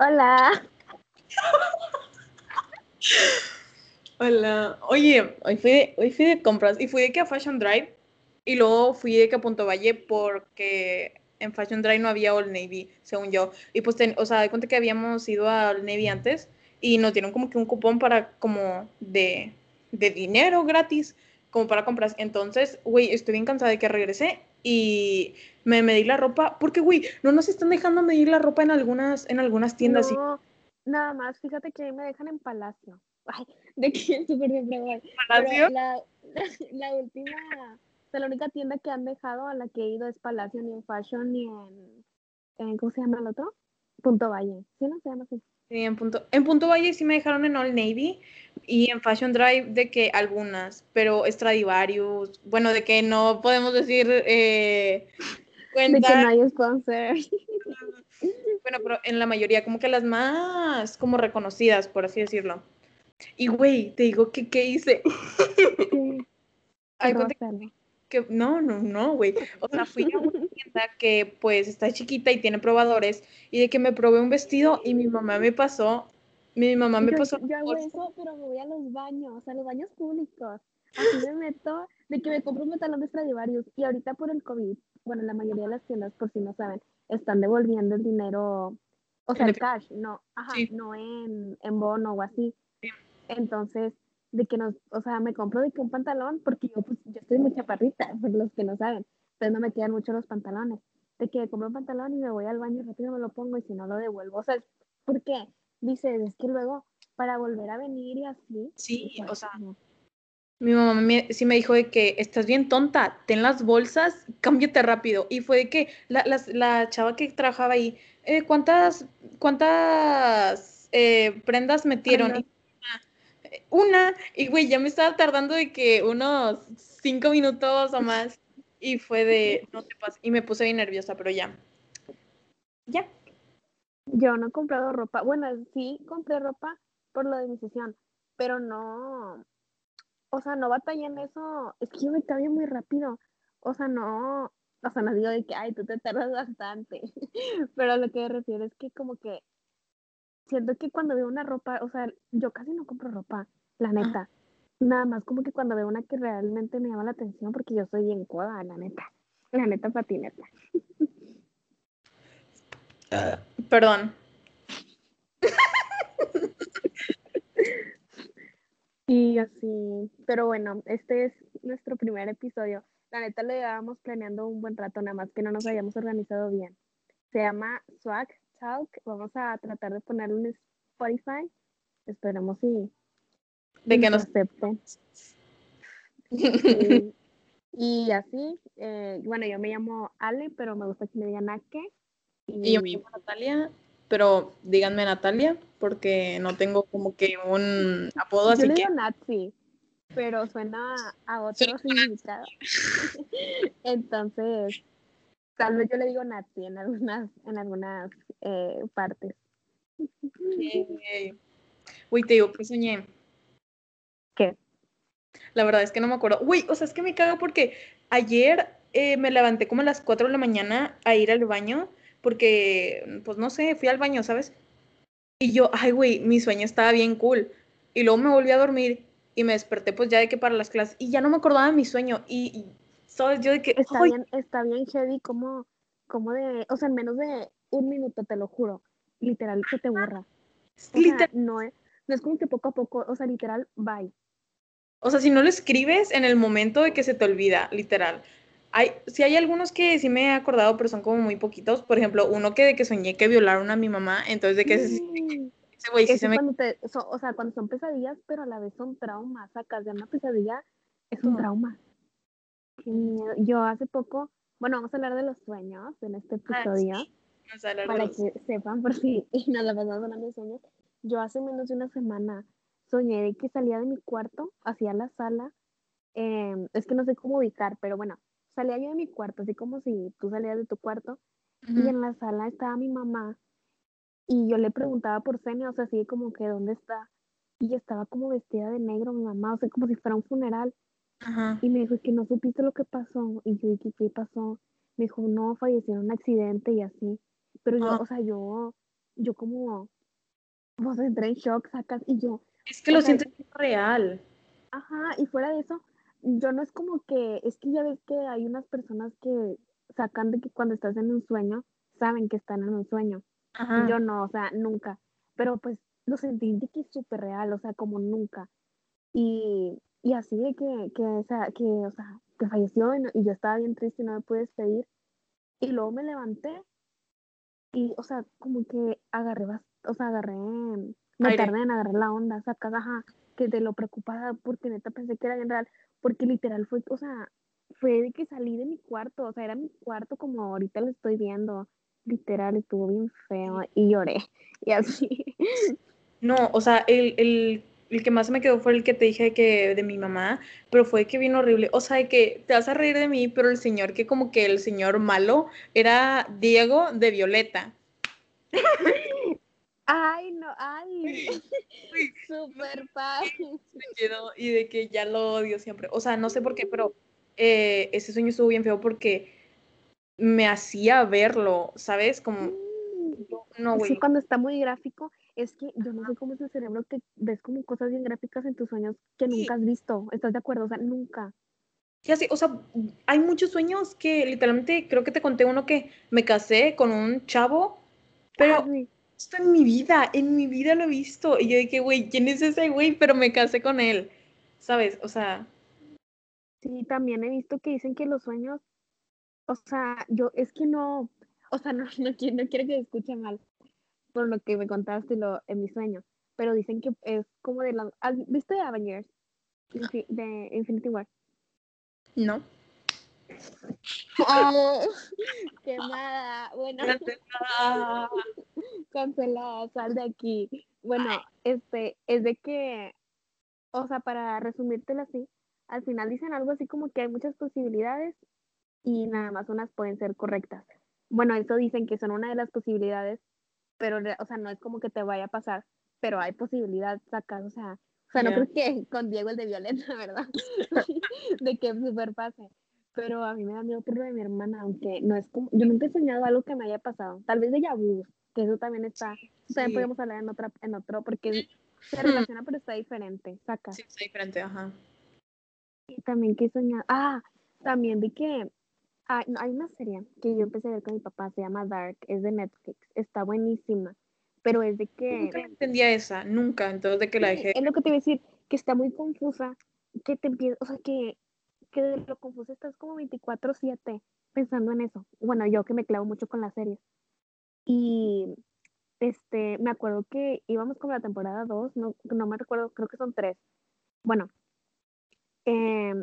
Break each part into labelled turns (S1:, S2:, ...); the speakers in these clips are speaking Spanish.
S1: Hola.
S2: Hola. Oye, hoy fui, de, hoy fui de compras y fui de que a Fashion Drive y luego fui de que a Punto Valle porque en Fashion Drive no había Old Navy, según yo. Y pues, ten, o sea, de cuenta que habíamos ido a Old Navy antes y nos dieron como que un cupón para como de, de dinero gratis, como para compras. Entonces, güey, estoy bien cansada de que regresé y me medí la ropa, porque, güey, no nos están dejando medir la ropa en algunas, en algunas tiendas.
S1: No, nada más, fíjate que ahí me dejan en Palacio. Ay, de que súper bien,
S2: ¿Palacio?
S1: la, la, última, o sea, la única tienda que han dejado a la que he ido es Palacio, ni en Fashion, ni en, en ¿cómo se llama el otro? Punto Valle. ¿Sí no se llama así?
S2: Sí, en punto, en punto Valle sí me dejaron en All Navy y en Fashion Drive de que algunas, pero Stradivarius, bueno, de que no podemos decir eh,
S1: De que no hay sponsor.
S2: Bueno, pero en la mayoría, como que las más como reconocidas, por así decirlo. Y güey, te digo que qué hice.
S1: Sí.
S2: Ay, que no, no, no, güey. O sea, fui a una tienda que pues está chiquita y tiene probadores y de que me probé un vestido y mi mamá me pasó, mi mamá me
S1: yo,
S2: pasó
S1: yo hago eso, pero me voy a los baños, a los baños públicos. Así me meto de que me compro un pantalón de Stradivarius y ahorita por el COVID, bueno, la mayoría de las tiendas, por si no saben, están devolviendo el dinero, o sea, el cash, no, ajá,
S2: Sí.
S1: no en, en bono o así.
S2: Sí.
S1: Entonces, de que nos, o sea, me compro de que un pantalón, porque yo, pues, yo estoy muy chaparrita, por los que no saben, entonces no me quedan mucho los pantalones. De que compro un pantalón y me voy al baño rápido, me lo pongo y si no lo devuelvo. O sea, ¿por qué? Dices, es que luego para volver a venir y así.
S2: Sí,
S1: pues,
S2: o sea,
S1: no.
S2: Mi mamá me- sí me dijo de que estás bien tonta, ten las bolsas, cámbiate rápido. Y fue de que la, las- la chava que trabajaba ahí, "Eh, ¿cuántas, cuántas eh, prendas metieron?
S1: Prendas.
S2: Y, "Ah, una, y güey, ya me estaba tardando de que unos cinco minutos o más. Y fue de, no te pases. Y me puse bien nerviosa, pero ya. Ya.
S1: Yo no he comprado ropa. Bueno, sí compré ropa por lo de mi sesión, pero no, o sea, no batallé en eso. Es que yo me cambio muy rápido. O sea, no, o sea, no digo de que, ay, tú te tardas bastante. Pero a lo que me refiero es que como que siento que cuando veo una ropa, o sea, yo casi no compro ropa, la neta. Nada más como que cuando veo una que realmente me llama la atención, porque yo soy bien coda, la neta. La neta patineta.
S2: Perdón.
S1: Y así, pero bueno, este es nuestro primer episodio. La neta lo llevábamos planeando un buen rato, nada más que no nos habíamos organizado bien. Se llama Swag Talk. Vamos a tratar de ponerlo en Spotify. Esperemos si
S2: De que
S1: nos
S2: nos...
S1: acepten. Sí. Y así, eh, bueno, yo me llamo Ale, pero me gusta que me digan Ake.
S2: Y yo me llamo Natalia, pero díganme Natalia, porque no tengo como que un apodo,
S1: Yo
S2: así
S1: le
S2: que
S1: digo Nazi, pero suena a otro
S2: Suena
S1: significado. Entonces, tal vez yo le digo Nazi en algunas, en algunas eh, partes.
S2: Uy, te digo que soñé. La verdad es que no me acuerdo. Uy, o sea, es que me cago porque ayer eh, me levanté como a las 4 de la mañana a ir al baño, porque, pues no sé, fui al baño, ¿sabes? Y yo, ay, güey, mi sueño estaba bien cool. Y luego me volví a dormir y me desperté, pues ya de que para las clases, y ya no me acordaba de mi sueño. Y, y, ¿sabes? Yo de que,
S1: Está
S2: ay,
S1: bien, está bien heavy como, como de, o sea, en menos de un minuto, te lo juro, literal se te borra. O sea, no es, no es como que poco a poco, o sea, literal, bye.
S2: O sea, si no lo escribes en el momento de que se te olvida, literal. Hay, sí hay algunos que sí me he acordado, pero son como muy poquitos. Por ejemplo, uno que de que soñé que violaron a mi mamá, entonces de que
S1: Mm.
S2: ese güey sí se me...
S1: te, so- o sea, cuando son pesadillas, pero a la vez son traumas. Sacas de una pesadilla, es un
S2: Ujú.
S1: trauma. Qué miedo. Yo hace poco, bueno, vamos a hablar de los sueños en este
S2: Ah,
S1: episodio,
S2: sí, vamos a hablar de
S1: para que sepan por si nos la pasamos hablando de sueños. Yo hace menos de una semana soñé de que salía de mi cuarto hacia la sala. em, es que no sé cómo ubicar, pero bueno, salía yo de mi cuarto, así como si tú salías de tu cuarto, y en la sala estaba mi mamá y yo le preguntaba por Senia, o sea, así como que dónde está. Y estaba como vestida de negro mi mamá, o sea, como si fuera un funeral. Y me dijo, es que no supiste lo que pasó. Y yo dije, ¿qué pasó? Me dijo, no, falleció en un accidente y así. Pero yo,
S2: Ah.
S1: o sea, yo, yo como, pues entré en shock, sacas, y yo.
S2: Es que lo sientes real.
S1: Ajá, y fuera de eso, yo no es como que, es que ya ves que hay unas personas que sacan de que cuando estás en un sueño, saben que están en un sueño. Yo no, o sea, nunca. Pero pues lo sentí de que es súper real, o sea, como nunca. Y, y así de que, que, o sea, que, o sea, que falleció y, y, yo estaba bien triste y no me pude despedir. Y luego me levanté y, o sea, como que agarré, o sea, agarré, me tardé en agarrar la onda, sacas, ajá, que de lo preocupada porque neta pensé que era bien real, porque literal fue, o sea, fue de que salí de mi cuarto, o sea, era mi cuarto como ahorita lo estoy viendo, literal, estuvo bien feo y lloré, y así.
S2: No, o sea, el, el, el, que más me quedó fue el que te dije que de mi mamá, pero fue que vino horrible. O sea, que te vas a reír de mí, pero el señor, que como que el señor malo, era Diego de Violeta.
S1: Ay, no, ay. Súper fácil.
S2: Y de que ya lo odio siempre. O sea, no sé por qué, pero eh, ese sueño estuvo bien feo porque me hacía verlo, ¿sabes? Como.
S1: No, güey. Sí, cuando está muy gráfico, es que yo no sé cómo es el cerebro que ves como cosas bien gráficas en tus sueños que nunca has visto. ¿Estás de acuerdo? O sea, nunca.
S2: Sí, así, o sea, hay muchos sueños que literalmente creo que te conté uno que me casé con un chavo, pero esto en mi vida, en mi vida lo he visto. Y yo dije, güey, ¿quién es ese güey? Pero me casé con él, ¿sabes? O sea.
S1: Sí, también he visto que dicen que los sueños, o sea, yo es que no, o sea, no, no, quiero, no quiero que se escuche mal, por lo que me contaste lo, en mi sueño, pero dicen que es como de la... ¿Viste Avengers? De Infinity War.
S2: No.
S1: Oh, quemada. Bueno. Cancelada, sal de aquí. Bueno, este, es de que, o sea, para resumírtelo así, al final dicen algo así como que hay muchas posibilidades y nada más unas pueden ser correctas. Bueno, eso dicen que son una de las posibilidades, pero, o sea, no es como que te vaya a pasar, pero hay posibilidad, sacas, o sea, o sea, no creo que con Diego el de Violeta, ¿verdad? de que super pase. Pero a mí me da miedo por lo de mi hermana, aunque no es como, yo nunca he soñado algo que me haya pasado. Tal vez de Yabu, que eso también está, también podemos hablar en, otra, en otro, porque se relaciona, pero está diferente, saca.
S2: Sí, está diferente, ajá.
S1: Y también que he soñado, ah, también de que hay, hay una serie que yo empecé a ver con mi papá, se llama Dark, es de Netflix, está buenísima, pero es de que...
S2: Nunca entendía esa, nunca, entonces de que la dejé.
S1: Es lo que te iba a decir, que está muy confusa, que te empieza, o sea, que, que de lo confuso estás como 24/7 pensando en eso. Bueno, yo que me clavo mucho con las series. Y este, me acuerdo que íbamos con la temporada 2, no, no me recuerdo, creo que son tres. Bueno, eh,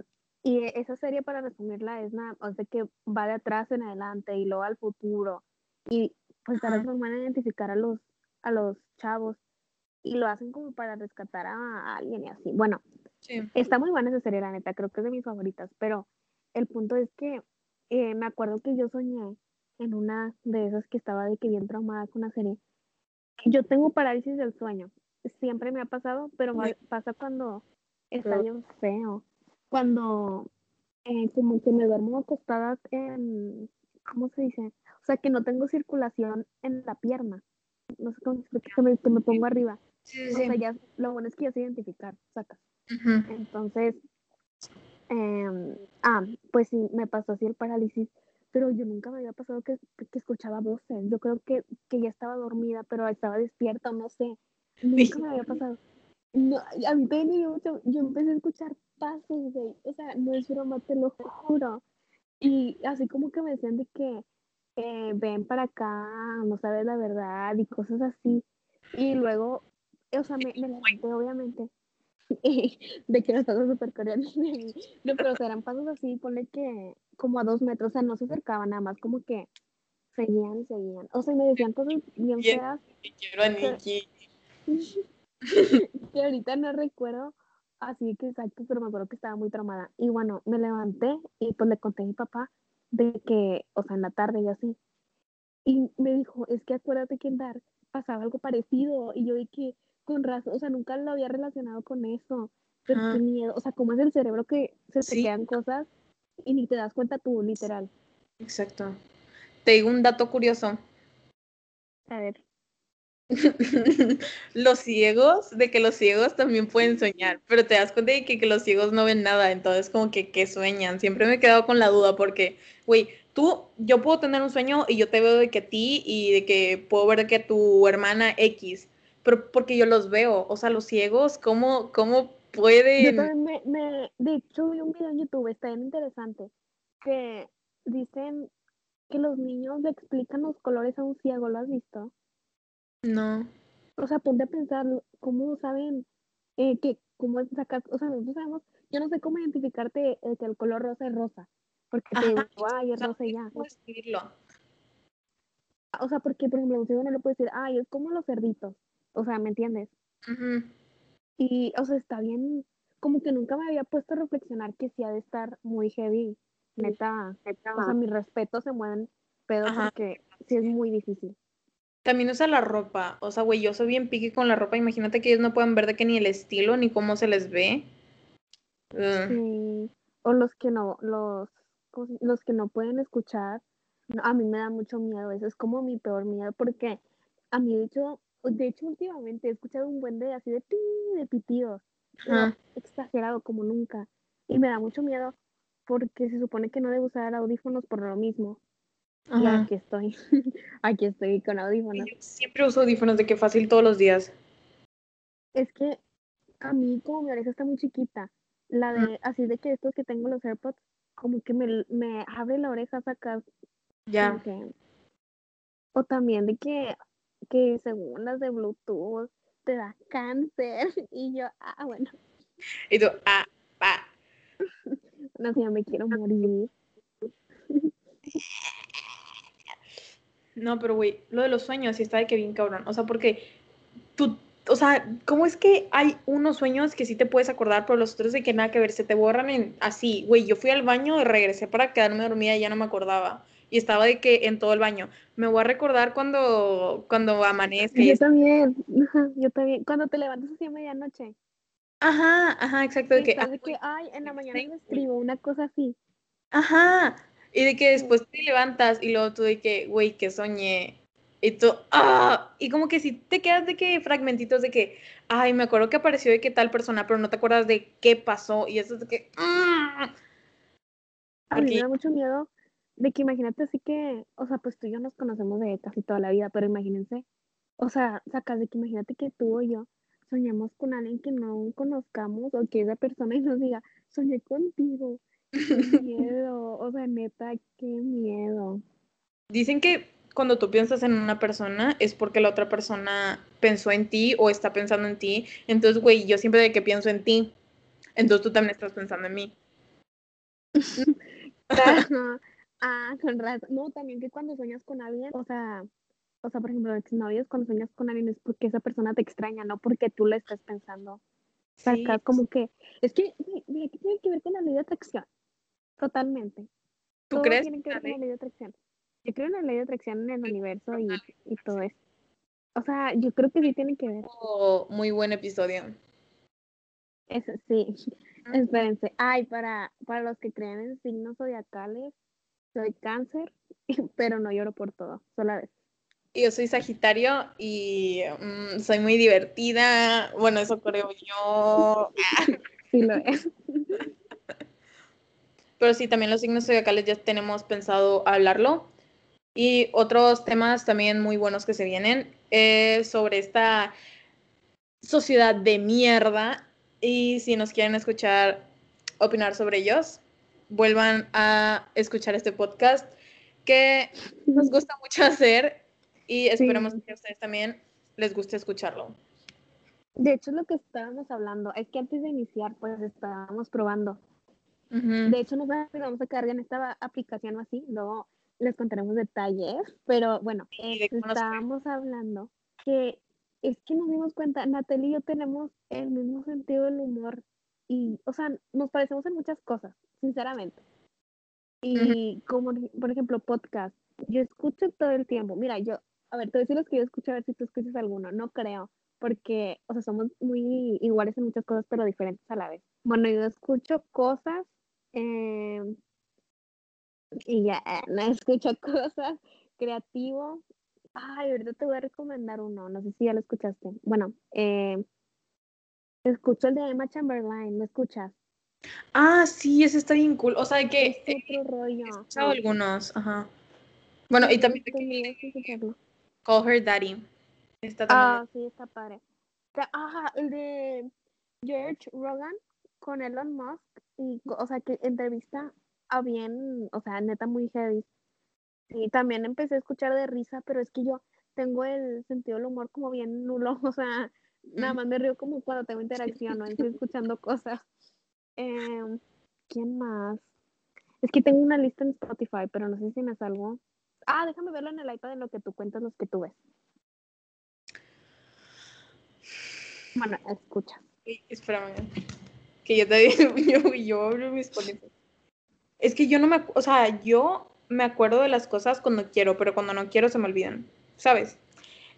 S1: y esa serie, para resumirla, es nada, o sea, que va de atrás en adelante y luego al futuro. Y pues a veces van a identificar a los, a los chavos y lo hacen como para rescatar a alguien y así. Bueno, está muy buena esa serie, la neta, creo que es de mis favoritas, pero el punto es que eh, me acuerdo que yo soñé en una de esas que estaba de que bien traumada con una serie. Yo tengo parálisis del sueño, siempre me ha pasado, pero me pasa cuando está bien feo cuando eh, como que me duermo acostada en, ¿cómo se dice? O sea, que no tengo circulación en la pierna. No sé cómo explicar, que me, que me pongo arriba. Sí, sí. O sea, ya, lo bueno es que ya sé identificar, Entonces, eh, ah, pues sí, me pasó así el parálisis, pero yo nunca me había pasado que, que escuchaba voces. Yo creo que, que ya estaba dormida, pero estaba despierta, no sé. Nunca me había pasado. No, a mí también me mucho, yo empecé a escuchar pasos, güey, o sea, no es broma, te lo juro. Y así como que me decían de que eh, ven para acá, no sabes la verdad y cosas así. Y luego, o sea, me, me levanté, obviamente, de que los pasos súper coreanos. no, pero eran pasos así, ponle que como a dos metros, o sea, no se acercaban nada más, como que seguían seguían. O sea, me decían cosas bien feas.
S2: Quiero a Nikki.
S1: que ahorita no recuerdo así que exacto, pero me acuerdo que estaba muy traumada. Y bueno, me levanté y pues le conté a mi papá de que, o sea, en la tarde y así. Y me dijo, es que acuérdate que en Dark pasaba algo parecido. Y yo dije, con razón, o sea, nunca lo había relacionado con eso. Pero qué miedo, o sea, como es el cerebro que se te quedan cosas y ni te das cuenta tú, literal.
S2: Exacto. Te digo un dato curioso.
S1: A ver
S2: los ciegos, de que los ciegos también pueden soñar, pero te das cuenta de que, que los ciegos no ven nada, entonces como que, que sueñan. Siempre me he quedado con la duda porque, güey, tú, yo puedo tener un sueño y yo te veo de que a ti y de que puedo ver de que tu hermana X, pero porque yo los veo, o sea, los ciegos, ¿cómo, cómo pueden?
S1: Yo también me, me, de hecho vi un video en YouTube, está bien interesante, que dicen que los niños le explican los colores a un ciego, ¿lo has visto?
S2: No.
S1: O sea, ponte a pensar cómo saben eh, que, cómo sacar, o sea, nosotros sabemos, yo no sé cómo identificarte eh, que el color rosa es rosa, porque te digo, ay, es rosa y ya.
S2: ¿Cómo escribirlo?
S1: O sea, porque, por ejemplo, un ciego no le puede decir, ay, es como los cerditos, o sea, ¿me entiendes? Y, o sea, está bien, como que nunca me había puesto a reflexionar que sí ha de estar muy heavy, neta, o sea, mis respetos se mueven pedo
S2: Ajá.
S1: porque sí es muy difícil.
S2: También usa la ropa, o sea, güey, yo soy bien piqui con la ropa, imagínate que ellos no pueden ver de que ni el estilo ni cómo se les ve.
S1: Sí, o los que no, los, ¿cómo se- los que no pueden escuchar, no, a mí me da mucho miedo, eso es como mi peor miedo, porque a mí de hecho, de hecho últimamente he escuchado un buen de así de pi, de pitidos, exagerado como nunca, y me da mucho miedo porque se supone que no debo usar audífonos por lo mismo, y aquí estoy, aquí estoy con audífonos.
S2: yo siempre uso audífonos de que fácil todos los días.
S1: Es que a mí como mi oreja está muy chiquita, la de, así de que estos que tengo los AirPods, como que me, me abre la oreja sacar
S2: Ya.
S1: que- o también de que, que según las de Bluetooth te da cáncer y yo, ah, bueno,
S2: Y tú, ah, ah.
S1: no sé, ya me quiero morir.
S2: No, pero güey, lo de los sueños sí está de que bien cabrón. O sea, porque tú, o sea, ¿cómo es que hay unos sueños que sí te puedes acordar, pero los otros de que nada que ver, se te borran en así, güey, yo fui al baño y regresé para quedarme dormida y ya no me acordaba. Y estaba de que en todo el baño. Me voy a recordar cuando, cuando amanezca
S1: Yo también, yo también, cuando te levantas así a medianoche,
S2: Ajá, ajá, exacto. De que,
S1: ay, en la mañana me escribo una cosa así.
S2: Ajá. Y de que después te levantas y luego tú de que, güey, que soñé. Y tú, ah, y como que si te quedas de que fragmentitos de que, ay, me acuerdo que apareció de que tal persona, pero no te acuerdas de qué pasó. Y eso es de que, ah.
S1: A mí me da mucho miedo de que imagínate así que, o sea, pues tú y yo nos conocemos de casi toda la vida, pero imagínense, o sea, sacas de que imagínate que tú o yo soñamos con alguien que no conozcamos o que esa persona y nos diga, soñé contigo. Qué miedo, o sea, neta, qué miedo.
S2: Dicen que cuando tú piensas en una persona es porque la otra persona pensó en ti o está pensando en ti. Entonces, güey, yo siempre de que pienso en ti, entonces tú también estás pensando en mí.
S1: Ah, con razón. No, también que cuando sueñas con alguien, o sea, o sea, por ejemplo, exnovios, cuando sueñas con alguien es porque esa persona te extraña, no porque tú le estés pensando.
S2: Sí,
S1: Sacas como que, es que, mira, ¿qué tiene que ver con la ley de atracción? Totalmente.
S2: ¿Tú
S1: Todo
S2: crees?
S1: tiene que ver con
S2: la
S1: la ley de atracción. Yo creo en la ley de atracción en el universo y, y todo eso. O sea, yo creo que sí tiene que ver.
S2: Oh, muy buen episodio.
S1: Eso sí. Espérense. Ay, para, para los que creen en signos zodiacales, soy cáncer, pero no lloro por todo, solo a veces.
S2: Yo soy Sagitario y mm, soy muy divertida. Bueno, eso creo yo.
S1: Sí lo es.
S2: Pero sí, también los signos zodiacales ya tenemos pensado hablarlo. Y otros temas también muy buenos que se vienen eh, sobre esta sociedad de mierda. Y si nos quieren escuchar opinar sobre ellos, vuelvan a escuchar este podcast que nos gusta mucho hacer y esperemos
S1: Sí.
S2: que a ustedes también les guste escucharlo.
S1: De hecho, lo que estábamos hablando. Es que antes de iniciar, pues estábamos probando.
S2: Ujú.
S1: De hecho, nos vamos a cargar en esta aplicación o así, luego les contaremos detalles, pero bueno,
S2: Sí,
S1: este,
S2: nos
S1: estábamos hablando que es que nos dimos cuenta, Natalie y yo tenemos el mismo sentido del humor y, o sea, nos parecemos en muchas cosas, sinceramente. Y como, por ejemplo, podcast, yo escucho todo el tiempo, mira, yo, a ver, te voy a decir los que yo escucho, a ver si tú escuchas alguno, no creo, porque, o sea, somos muy iguales en muchas cosas, pero diferentes a la vez. Bueno, yo escucho cosas eh, y ya, no escucho cosas, creativo, Ay, ahorita te voy a recomendar uno, no sé si ya lo escuchaste. Bueno, eh, escucho el de Emma Chamberlain, ¿lo escuchas?
S2: Ah, sí, ese está bien cool. O sea, de que
S1: Es
S2: he
S1: otro rollo.
S2: escuchado algunos, ajá. Bueno, y también que. Call Her Daddy. Está.
S1: Ah, sí, está padre. Ajá, el de George Rogan con Elon Musk, y, o sea, que entrevista a bien, o sea, neta muy heavy. Y también empecé a escuchar de risa, pero es que yo tengo el sentido del humor como bien nulo, o sea, nada más me río como cuando tengo interacción, no estoy escuchando cosas. Em, ¿quién más? Es que tengo una lista en Spotify, pero no sé si me salgo. Ah, déjame verlo en el iPad en lo que tú cuentas los que tú ves. Bueno, escucha.
S2: Uy, Espérame. Que yo te yo, yo abro mis Spotify. Es que yo no me, o sea, yo me acuerdo de las cosas cuando quiero, pero cuando no quiero se me olvidan. ¿Sabes?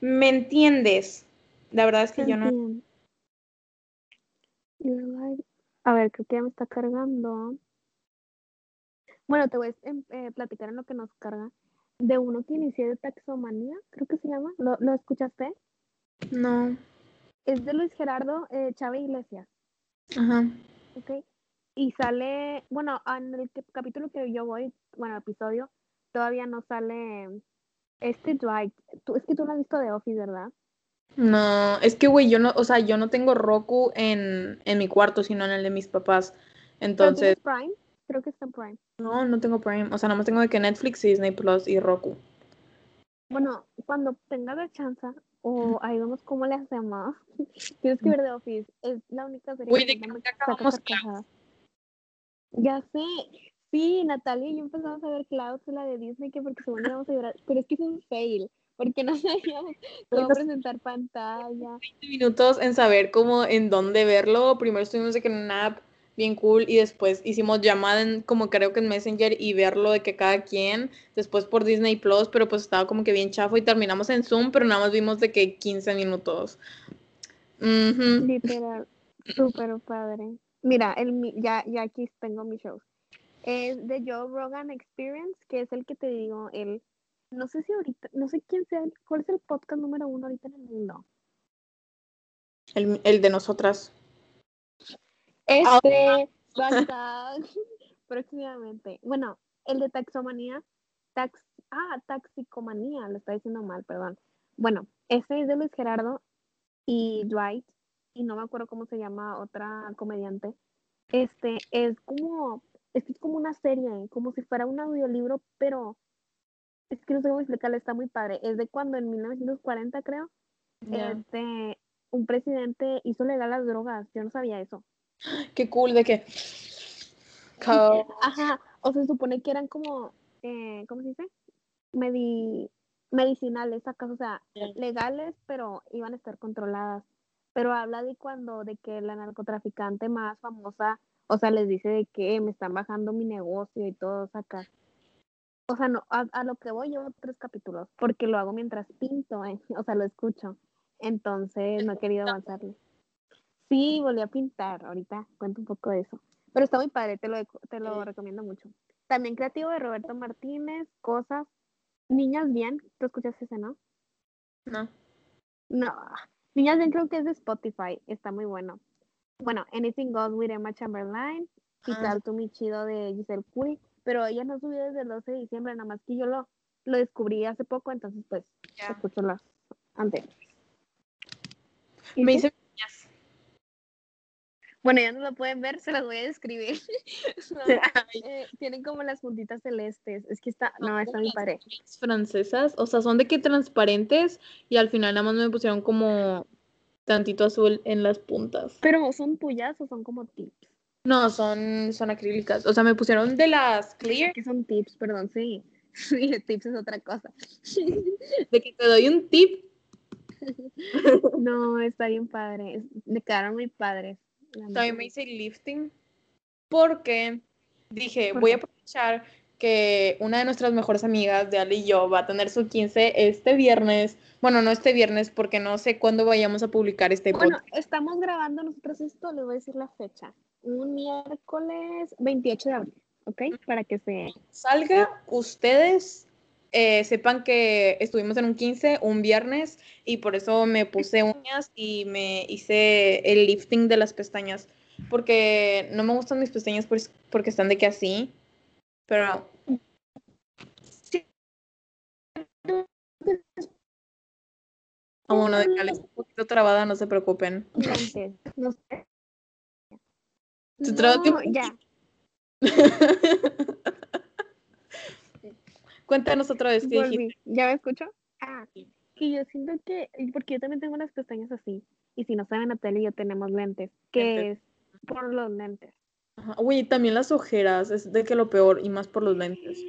S2: ¿Me entiendes? La verdad es que yo no.
S1: A ver, creo que ya me está cargando. Bueno, te voy a em- eh, platicar en lo que nos carga. De uno que inicié de taxomanía, creo que se llama. ¿Lo, lo escuchaste?
S2: No.
S1: Es de Luis Gerardo eh, Chávez Iglesias,
S2: Ajá.
S1: ¿ok? Y sale, bueno, en el capítulo que yo voy, bueno, episodio, todavía no sale este Dwight. Tú, es que tú no has visto The Office, ¿verdad?
S2: No, es que, güey, yo no, o sea, yo no tengo Roku en, en mi cuarto, sino en el de mis papás.
S1: ¿Pero
S2: Entonces,
S1: Prime? Creo que está en Prime.
S2: no, no tengo Prime. O sea, nada más tengo de que Netflix, Disney Plus y Roku.
S1: Bueno, cuando tengas la chance, o ahí vemos cómo le hacemos, tienes que ver The Office. Es la única serie
S2: Güey,
S1: que
S2: ¿de
S1: neta
S2: qué
S1: me
S2: acabamos
S1: carcajadas. Ya sé. Sí, Natalia y yo empezamos a ver Clouds, la de Disney, que porque según íbamos a llorar. Pero es que es un fail, porque no sabíamos cómo presentar pantalla.
S2: 20 minutos en saber cómo, en dónde verlo. Primero estuvimos de que en una app bien cool y después hicimos llamada en, como creo que en Messenger y verlo de que cada quien, después por Disney Plus, pero pues estaba como que bien chafo y terminamos en Zoom, pero nada más vimos de que 15 minutos.
S1: Literal, súper padre. Mira, el, ya, ya aquí tengo mi show. Es de Joe Rogan Experience, que es el que te digo, el, no sé si ahorita, no sé quién sea, cuál es el podcast número uno ahorita en el mundo.
S2: El, el de nosotras.
S1: Este, basta, próximamente. Bueno, el de taxomanía, tax, ah, taxicomanía, lo está diciendo mal, perdón. Bueno, ese es de Luis Gerardo y Dwight, y no me acuerdo cómo se llama otra comediante. Este, es como, es como una serie, como si fuera un audiolibro, pero es que no sé cómo explicarle, está muy padre. Es de cuando en 1940, creo, este, un presidente hizo legal las drogas. Yo no sabía eso.
S2: Qué cool de que.
S1: Ajá, o se supone que eran como, eh, ¿cómo se dice? Medi medicinales, acaso, o sea, legales, pero iban a estar controladas. Pero habla de cuando, de que la narcotraficante más famosa, o sea, les dice de que me están bajando mi negocio y todo, acá. O sea, no, a, a lo que voy llevo tres capítulos, porque lo hago mientras pinto, eh, o sea, lo escucho. Entonces, no he querido avanzarle. Sí, volví a pintar, ahorita cuento un poco de eso. Pero está muy padre, te lo, te lo
S2: Sí.
S1: recomiendo mucho. También creativo de Roberto Martínez, cosas. Niñas Bien, tú escuchas ese, ¿no?
S2: No.
S1: No, Niñas Bien creo que es de Spotify, está muy bueno. Bueno, Anything Goes with Emma Chamberlain y
S2: Ah.
S1: Tal To Me Chido de Giselle Curry, pero ella no subió desde el 12 de diciembre, nada más que yo lo, lo descubrí hace poco, entonces pues
S2: Ya.
S1: escucho las anteriores. ¿Y
S2: Me hice niñas.
S1: Bueno, ya no lo pueden ver, se las voy a describir. Eh, tienen como las puntitas celestes, es que está, no, está muy padre.
S2: Francesas, o sea, son de que transparentes y al final nada más me pusieron como tantito azul en las puntas.
S1: Pero son tuyas o son como tips.
S2: No, son, son acrílicas. O sea, me pusieron de las clear,
S1: ¿Qué son tips? Perdón, sí. Sí, tips es otra cosa.
S2: de que te doy un tip.
S1: No, está bien padre. Me quedaron muy padres.
S2: También me hice lifting porque dije,
S1: ¿Por
S2: voy a aprovechar que una de nuestras mejores amigas de Ale y yo va a tener su 15 este viernes. Bueno, no este viernes porque no sé cuándo vayamos a publicar este
S1: Bueno,
S2: podcast.
S1: estamos grabando nosotros esto, les voy a decir la fecha. Un miércoles 28 de abril, ¿ok? Para que se...
S2: Salga, ustedes eh, sepan que estuvimos en un 15 un viernes y por eso me puse uñas y me hice el lifting de las pestañas. Porque no me gustan mis pestañas porque están de que así. Pero como uno de que un poquito trabada, no se preocupen.
S1: No sé.
S2: ¿Se traba tiempo?
S1: ya.
S2: Cuéntanos otra vez qué dijiste.
S1: ¿Ya me escucho? Ah, que yo siento que, porque yo también tengo unas pestañas así, y si no saben, Natalia y yo tenemos lentes, que
S2: Lentes.
S1: es por los lentes.
S2: Ajá. Uy, también las ojeras, es de que lo peor, y más por los lentes.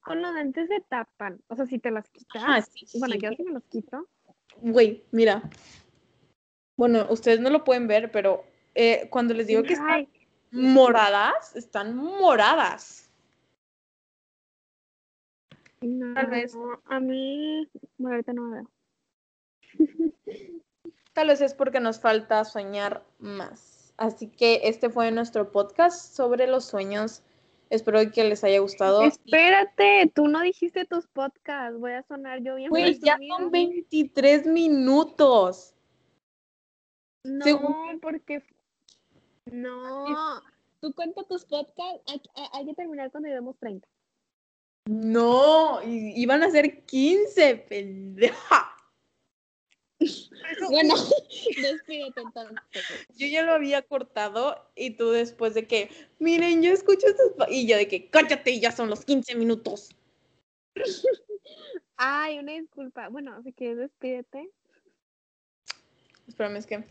S1: Con los lentes se tapan, o sea, si te las quitas,
S2: Ah, sí,
S1: bueno,
S2: sí.
S1: yo sí me los quito,
S2: Güey, mira. Bueno, ustedes no lo pueden ver, pero eh, cuando les digo que están moradas, están moradas.
S1: no,
S2: tal vez.
S1: a mí, bueno, ahorita no me veo.
S2: Tal vez es porque nos falta soñar más. Así que este fue nuestro podcast sobre los sueños. Espero que les haya gustado.
S1: Espérate, tú no dijiste tus podcasts, voy a sonar yo bien
S2: Güey, ya son 23 minutos.
S1: No,
S2: Según-
S1: porque. No. Tú cuenta tus podcasts. Hay, que terminar cuando llevemos 30.
S2: No, iban a ser 15, pendeja.
S1: Bueno, despídete entonces.
S2: Yo ya lo había cortado y tú después de que, miren, yo escucho estos... po-", Y yo de que, cállate, ya son los 15 minutos.
S1: Ay, una disculpa. Bueno, si quieres, despídete.
S2: Espérame, es que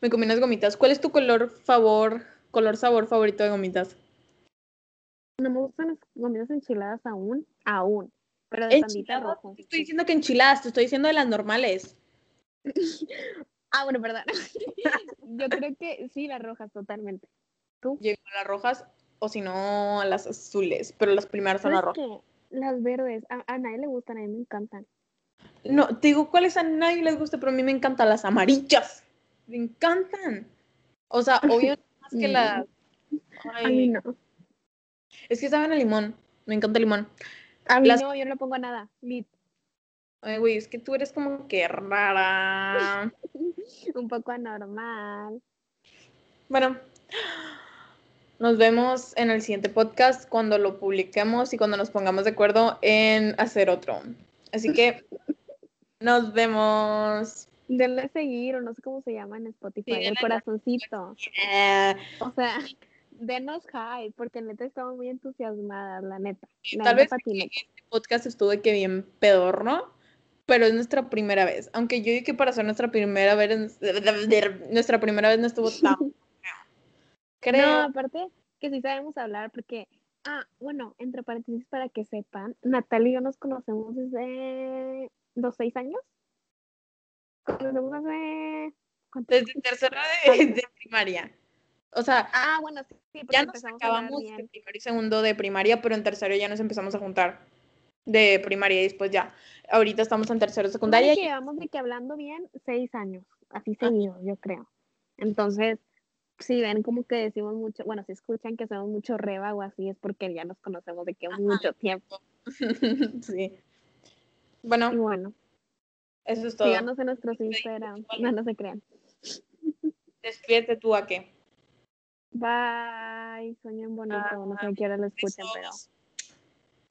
S2: me comí unas gomitas. ¿Cuál es tu color favor, color sabor favorito de gomitas?
S1: No me gustan las gomitas enchiladas aún. Aún. Pero de
S2: Enchiladas,
S1: roja.
S2: te estoy diciendo que enchiladas, te estoy diciendo de las normales.
S1: Ah, bueno, perdón. Yo creo que sí, las rojas, totalmente. ¿Tú?
S2: Llego a las rojas o si no a las azules, pero las primeras son las
S1: ¿Sabes
S2: rojas.
S1: Las verdes, a, a nadie le gustan, a mí me encantan.
S2: No, te digo cuáles a nadie les gusta, pero a mí me encantan las amarillas. Me encantan. O sea, obvio más que las...
S1: A mí
S2: Ay,
S1: no.
S2: Es que saben a limón. Me encanta el limón.
S1: A mí
S2: Las-
S1: no, yo no pongo nada. Lit.
S2: Ay, güey, es que tú eres como que rara.
S1: Un poco anormal.
S2: Bueno, nos vemos en el siguiente podcast cuando lo publiquemos y cuando nos pongamos de acuerdo en hacer otro. Así que nos vemos.
S1: Denle seguir o no sé cómo se llama en Spotify, el corazoncito.
S2: Eh,
S1: O sea, denos hype, porque neta estamos muy entusiasmadas, la neta. La
S2: Tal
S1: neta
S2: vez
S1: patineta.
S2: este podcast estuvo de que bien pedorno, pero es nuestra primera vez. Aunque yo digo que para ser nuestra primera vez, nuestra primera vez no estuvo tan. Creo.
S1: No, aparte que sí sabemos hablar, porque, ah, bueno, entre paréntesis para que sepan, Natalia y yo nos conocemos desde los seis años. Conocemos hace. ¿cuánto?
S2: Desde tercera de, de primaria. O sea,
S1: Ah, bueno, sí, sí,
S2: ya nos acabamos de primero y segundo de primaria, pero en tercero ya nos empezamos a juntar de primaria y después ya. Ahorita estamos en tercero de
S1: Secundaria que llevamos de que hablando bien seis años, así seguido, yo creo. Entonces, si ven como que decimos mucho, bueno, si escuchan que hacemos mucho reba o así, es porque ya nos conocemos de que mucho tiempo.
S2: sí. Bueno,
S1: Y bueno,
S2: eso es todo.
S1: síganos en nuestros Instagram. No, no se crean.
S2: Despídete tú a qué.
S1: Bye. Sueñen bonito. No sé a qué hora lo escuchan, pero eso.